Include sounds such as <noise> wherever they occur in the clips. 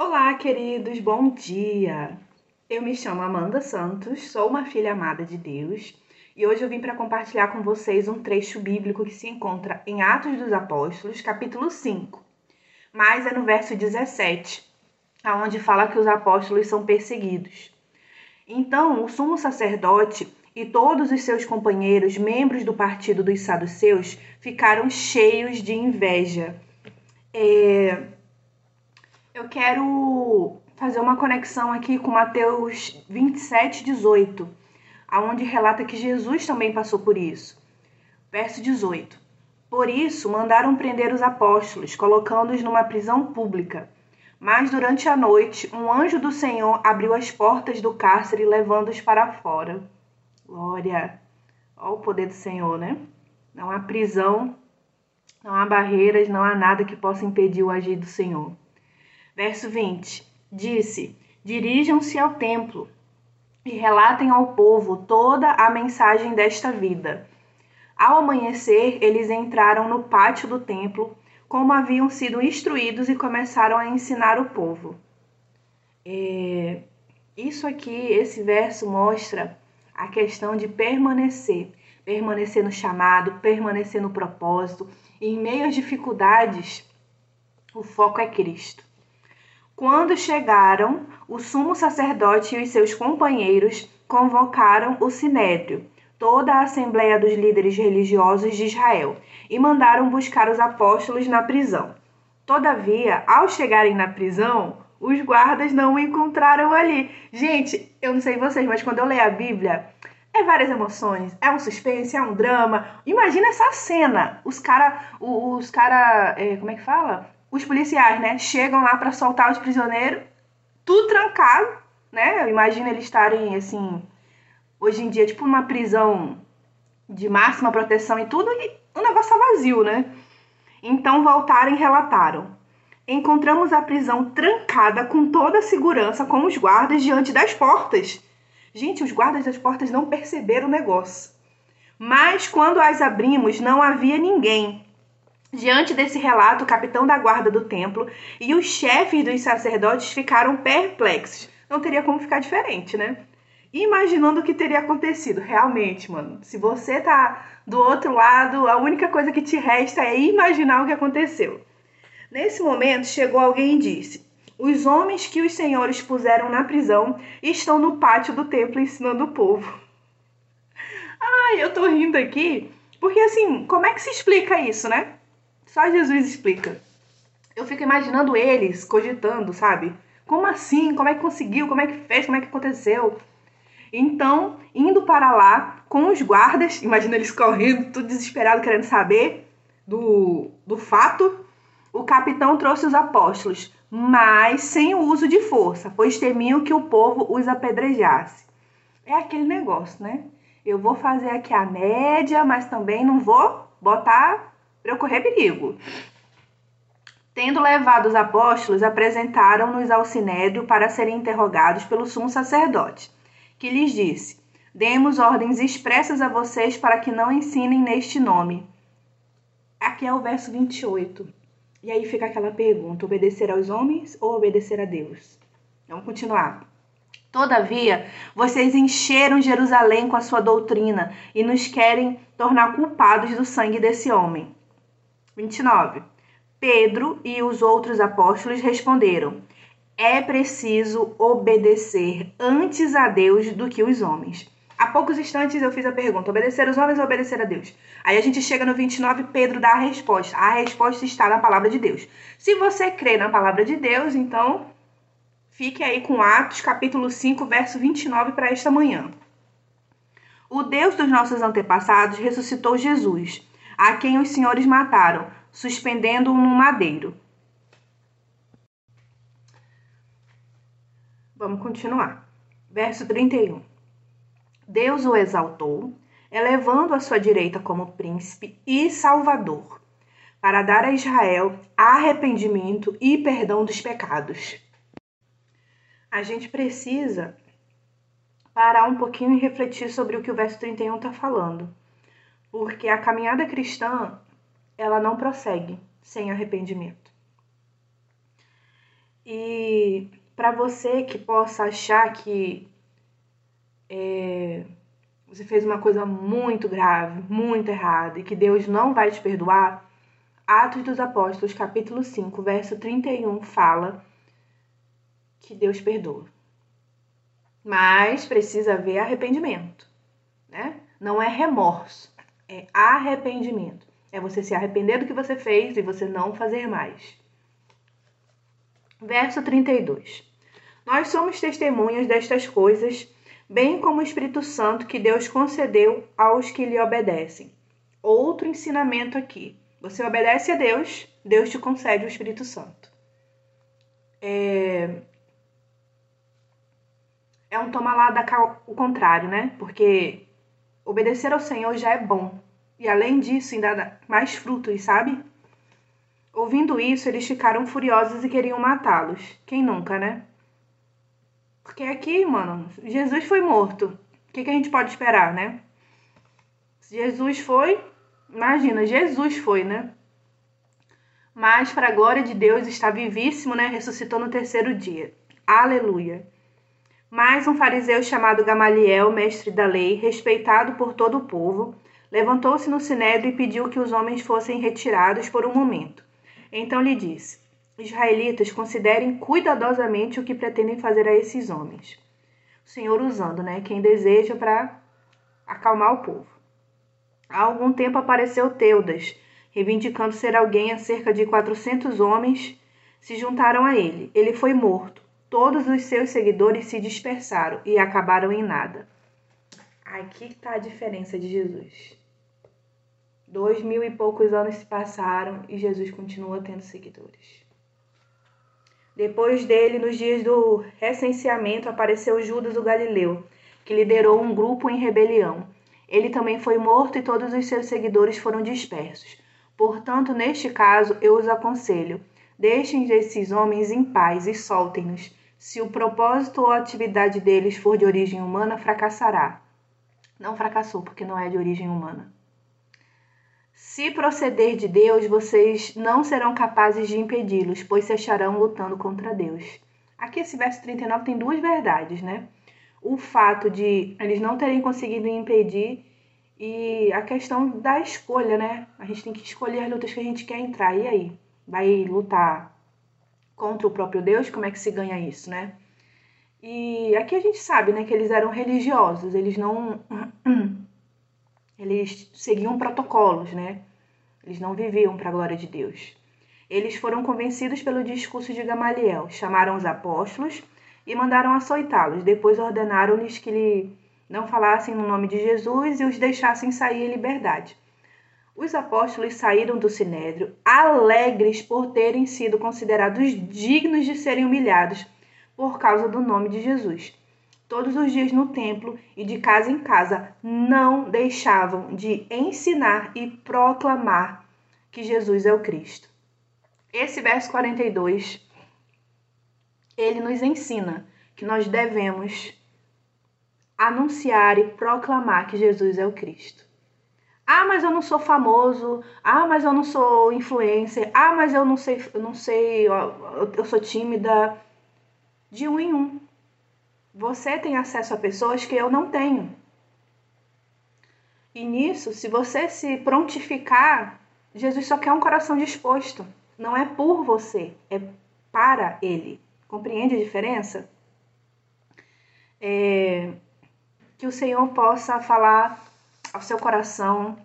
Olá, queridos, bom dia! Eu me chamo Amanda Santos, sou uma filha amada de Deus e hoje eu vim para compartilhar com vocês um trecho bíblico que se encontra em Atos dos Apóstolos, capítulo 5, mas é no verso 17, aonde fala que os apóstolos são perseguidos. Então, o sumo sacerdote e todos os seus companheiros, membros do partido dos saduceus, ficaram cheios de inveja. É eu quero fazer uma conexão aqui com Mateus 27, 18, aonde relata que Jesus também passou por isso. Verso 18. Por isso, mandaram prender os apóstolos, colocando-os numa prisão pública. Mas durante a noite, um anjo do Senhor abriu as portas do cárcere, levando-os para fora. Glória! Olha o poder do Senhor, né? Não há prisão, não há barreiras, não há nada que possa impedir o agir do Senhor. Verso 20: Disse: Dirijam-se ao templo e relatem ao povo toda a mensagem desta vida. Ao amanhecer, eles entraram no pátio do templo, como haviam sido instruídos, e começaram a ensinar o povo. É, isso aqui, esse verso mostra a questão de permanecer, permanecer no chamado, permanecer no propósito. E em meio às dificuldades, o foco é Cristo. Quando chegaram, o sumo sacerdote e os seus companheiros convocaram o sinédrio, toda a assembleia dos líderes religiosos de Israel, e mandaram buscar os apóstolos na prisão. Todavia, ao chegarem na prisão, os guardas não o encontraram ali. Gente, eu não sei vocês, mas quando eu leio a Bíblia, é várias emoções, é um suspense, é um drama. Imagina essa cena, os cara, os cara, é, como é que fala? Os policiais, né, chegam lá para soltar os prisioneiros, tudo trancado, né? Imagina eles estarem assim, hoje em dia, tipo numa prisão de máxima proteção e tudo, e o negócio tá vazio, né? Então voltaram e relataram. Encontramos a prisão trancada com toda a segurança, com os guardas diante das portas. Gente, os guardas das portas não perceberam o negócio. Mas quando as abrimos, não havia ninguém. Diante desse relato, o capitão da guarda do templo e os chefes dos sacerdotes ficaram perplexos. Não teria como ficar diferente, né? Imaginando o que teria acontecido. Realmente, mano, se você tá do outro lado, a única coisa que te resta é imaginar o que aconteceu. Nesse momento, chegou alguém e disse: Os homens que os senhores puseram na prisão estão no pátio do templo ensinando o povo. Ai, eu tô rindo aqui, porque assim, como é que se explica isso, né? Só Jesus explica. Eu fico imaginando eles cogitando, sabe? Como assim? Como é que conseguiu? Como é que fez? Como é que aconteceu? Então, indo para lá com os guardas, imagina eles correndo, tudo desesperado, querendo saber do, do fato, o capitão trouxe os apóstolos, mas sem o uso de força, pois temiam que o povo os apedrejasse. É aquele negócio, né? Eu vou fazer aqui a média, mas também não vou botar para correr perigo. Tendo levado os apóstolos, apresentaram-nos ao sinédrio para serem interrogados pelo sumo sacerdote, que lhes disse: Demos ordens expressas a vocês para que não ensinem neste nome. Aqui é o verso 28. E aí fica aquela pergunta: obedecer aos homens ou obedecer a Deus? Vamos continuar. Todavia, vocês encheram Jerusalém com a sua doutrina e nos querem tornar culpados do sangue desse homem. 29. Pedro e os outros apóstolos responderam: É preciso obedecer antes a Deus do que os homens. Há poucos instantes eu fiz a pergunta: obedecer os homens ou obedecer a Deus? Aí a gente chega no 29, Pedro dá a resposta. A resposta está na palavra de Deus. Se você crê na palavra de Deus, então fique aí com Atos, capítulo 5, verso 29 para esta manhã. O Deus dos nossos antepassados ressuscitou Jesus a quem os senhores mataram, suspendendo-o no madeiro. Vamos continuar. Verso 31. Deus o exaltou, elevando a sua direita como príncipe e salvador, para dar a Israel arrependimento e perdão dos pecados. A gente precisa parar um pouquinho e refletir sobre o que o verso 31 está falando porque a caminhada cristã ela não prossegue sem arrependimento. E para você que possa achar que é, você fez uma coisa muito grave, muito errada e que Deus não vai te perdoar, Atos dos Apóstolos, capítulo 5, verso 31 fala que Deus perdoa. Mas precisa haver arrependimento, né? Não é remorso, é arrependimento. É você se arrepender do que você fez e você não fazer mais. Verso 32. Nós somos testemunhas destas coisas bem como o Espírito Santo que Deus concedeu aos que lhe obedecem. Outro ensinamento aqui. Você obedece a Deus, Deus te concede o Espírito Santo. É, é um toma lá da o contrário, né? Porque obedecer ao Senhor já é bom. E além disso, ainda dá mais frutos, sabe? Ouvindo isso, eles ficaram furiosos e queriam matá-los. Quem nunca, né? Porque aqui, mano, Jesus foi morto. O que, que a gente pode esperar, né? Jesus foi, imagina, Jesus foi, né? Mas, para a glória de Deus, está vivíssimo, né? Ressuscitou no terceiro dia. Aleluia. Mais um fariseu chamado Gamaliel, mestre da lei, respeitado por todo o povo, levantou-se no sinédrio e pediu que os homens fossem retirados por um momento. Então lhe disse: israelitas considerem cuidadosamente o que pretendem fazer a esses homens. O Senhor usando, né, quem deseja para acalmar o povo. Há algum tempo apareceu Teudas, reivindicando ser alguém a cerca de 400 homens se juntaram a ele. Ele foi morto. Todos os seus seguidores se dispersaram e acabaram em nada. Aqui está a diferença de Jesus. Dois mil e poucos anos se passaram e Jesus continua tendo seguidores. Depois dele, nos dias do recenseamento, apareceu Judas o Galileu, que liderou um grupo em rebelião. Ele também foi morto e todos os seus seguidores foram dispersos. Portanto, neste caso, eu os aconselho: deixem esses homens em paz e soltem-nos. Se o propósito ou a atividade deles for de origem humana, fracassará. Não fracassou, porque não é de origem humana. Se proceder de Deus, vocês não serão capazes de impedi-los, pois se acharão lutando contra Deus. Aqui esse verso 39 tem duas verdades, né? O fato de eles não terem conseguido impedir e a questão da escolha, né? A gente tem que escolher as lutas que a gente quer entrar. E aí? Vai lutar contra o próprio Deus? Como é que se ganha isso, né? E aqui a gente sabe, né, que eles eram religiosos, eles não <clears throat> eles seguiam protocolos, né? Eles não viviam para a glória de Deus. Eles foram convencidos pelo discurso de Gamaliel, chamaram os apóstolos e mandaram açoitá-los. Depois ordenaram-lhes que lhe não falassem no nome de Jesus e os deixassem sair em liberdade. Os apóstolos saíram do sinédrio alegres por terem sido considerados dignos de serem humilhados por causa do nome de Jesus todos os dias no templo e de casa em casa, não deixavam de ensinar e proclamar que Jesus é o Cristo. Esse verso 42, ele nos ensina que nós devemos anunciar e proclamar que Jesus é o Cristo. Ah, mas eu não sou famoso. Ah, mas eu não sou influencer. Ah, mas eu não sei, eu não sei, eu sou tímida. De um em um. Você tem acesso a pessoas que eu não tenho. E nisso, se você se prontificar, Jesus só quer um coração disposto. Não é por você, é para Ele. Compreende a diferença? É, que o Senhor possa falar ao seu coração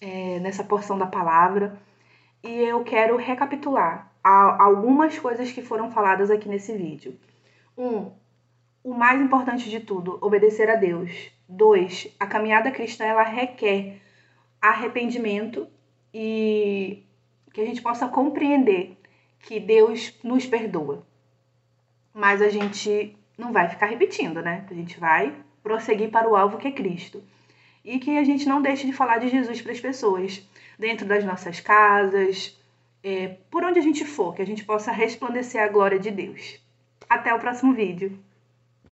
é, nessa porção da palavra. E eu quero recapitular algumas coisas que foram faladas aqui nesse vídeo. Um, o mais importante de tudo, obedecer a Deus. Dois, a caminhada cristã ela requer arrependimento e que a gente possa compreender que Deus nos perdoa. Mas a gente não vai ficar repetindo, né? A gente vai prosseguir para o alvo que é Cristo. E que a gente não deixe de falar de Jesus para as pessoas, dentro das nossas casas, é, por onde a gente for, que a gente possa resplandecer a glória de Deus. Até o próximo vídeo.